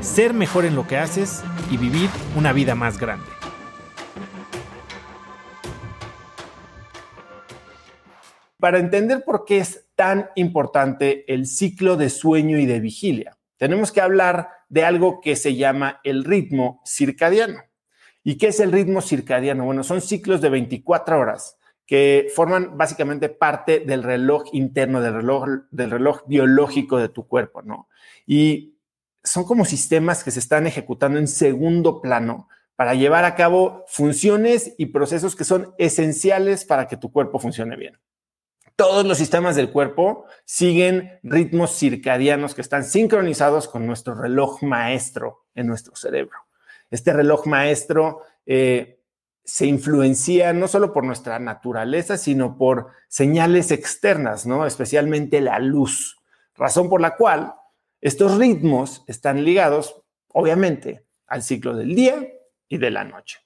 ser mejor en lo que haces y vivir una vida más grande. Para entender por qué es tan importante el ciclo de sueño y de vigilia, tenemos que hablar de algo que se llama el ritmo circadiano. ¿Y qué es el ritmo circadiano? Bueno, son ciclos de 24 horas que forman básicamente parte del reloj interno, del reloj, del reloj biológico de tu cuerpo, ¿no? Y son como sistemas que se están ejecutando en segundo plano para llevar a cabo funciones y procesos que son esenciales para que tu cuerpo funcione bien. Todos los sistemas del cuerpo siguen ritmos circadianos que están sincronizados con nuestro reloj maestro en nuestro cerebro. Este reloj maestro eh, se influencia no solo por nuestra naturaleza, sino por señales externas, ¿no? Especialmente la luz, razón por la cual estos ritmos están ligados, obviamente, al ciclo del día y de la noche.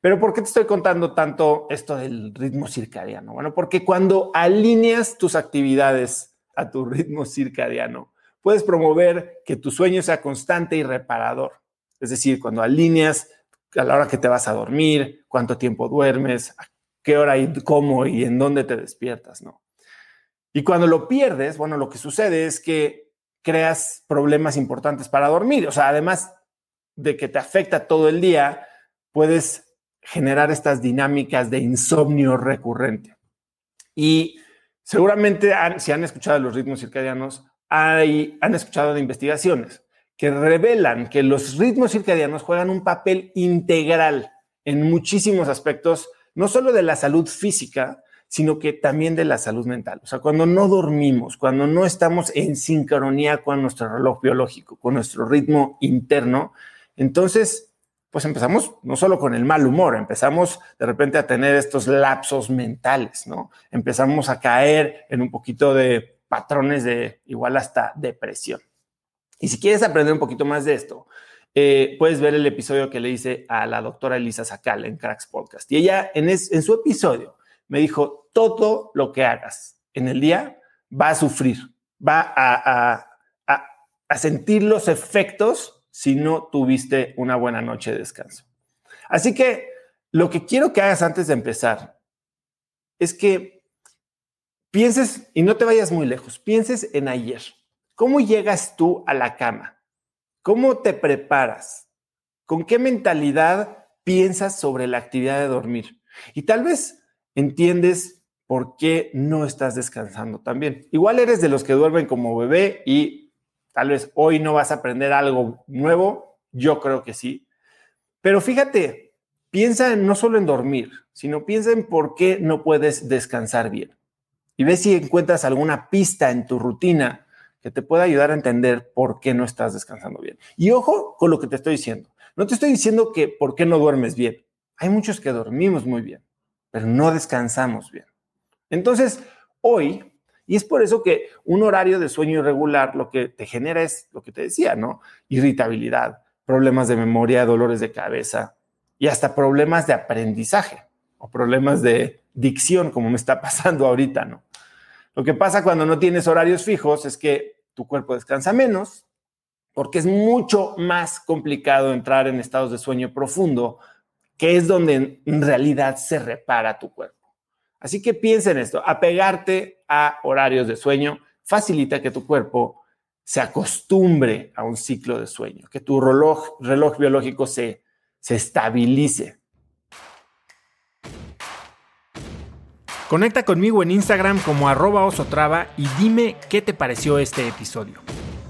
Pero ¿por qué te estoy contando tanto esto del ritmo circadiano? Bueno, porque cuando alineas tus actividades a tu ritmo circadiano, puedes promover que tu sueño sea constante y reparador. Es decir, cuando alineas a la hora que te vas a dormir, cuánto tiempo duermes, a qué hora y cómo y en dónde te despiertas, ¿no? Y cuando lo pierdes, bueno, lo que sucede es que creas problemas importantes para dormir. O sea, además de que te afecta todo el día, puedes generar estas dinámicas de insomnio recurrente. Y seguramente si han escuchado los ritmos circadianos, hay, han escuchado de investigaciones que revelan que los ritmos circadianos juegan un papel integral en muchísimos aspectos, no solo de la salud física, sino que también de la salud mental. O sea, cuando no dormimos, cuando no estamos en sincronía con nuestro reloj biológico, con nuestro ritmo interno, entonces, pues empezamos no solo con el mal humor, empezamos de repente a tener estos lapsos mentales, ¿no? Empezamos a caer en un poquito de patrones de igual hasta depresión. Y si quieres aprender un poquito más de esto, eh, puedes ver el episodio que le hice a la doctora Elisa Sacal en Cracks Podcast. Y ella en, en su episodio me dijo, todo lo que hagas en el día va a sufrir, va a, a sentir los efectos si no tuviste una buena noche de descanso. Así que lo que quiero que hagas antes de empezar es que pienses, y no te vayas muy lejos, pienses en ayer. ¿Cómo llegas tú a la cama? ¿Cómo te preparas? ¿Con qué mentalidad piensas sobre la actividad de dormir? Y tal vez entiendes por qué no estás descansando también. Igual eres de los que duermen como bebé y tal vez hoy no vas a aprender algo nuevo. Yo creo que sí. Pero fíjate, piensa no solo en dormir, sino piensa en por qué no puedes descansar bien. Y ve si encuentras alguna pista en tu rutina que te pueda ayudar a entender por qué no estás descansando bien. Y ojo con lo que te estoy diciendo. No te estoy diciendo que por qué no duermes bien. Hay muchos que dormimos muy bien, pero no descansamos bien. Entonces, hoy, y es por eso que un horario de sueño irregular lo que te genera es lo que te decía, ¿no? Irritabilidad, problemas de memoria, dolores de cabeza y hasta problemas de aprendizaje o problemas de dicción, como me está pasando ahorita, ¿no? Lo que pasa cuando no tienes horarios fijos es que tu cuerpo descansa menos, porque es mucho más complicado entrar en estados de sueño profundo, que es donde en realidad se repara tu cuerpo. Así que piensa en esto, apegarte a horarios de sueño facilita que tu cuerpo se acostumbre a un ciclo de sueño, que tu reloj, reloj biológico se, se estabilice. Conecta conmigo en Instagram como arroba osotrava y dime qué te pareció este episodio.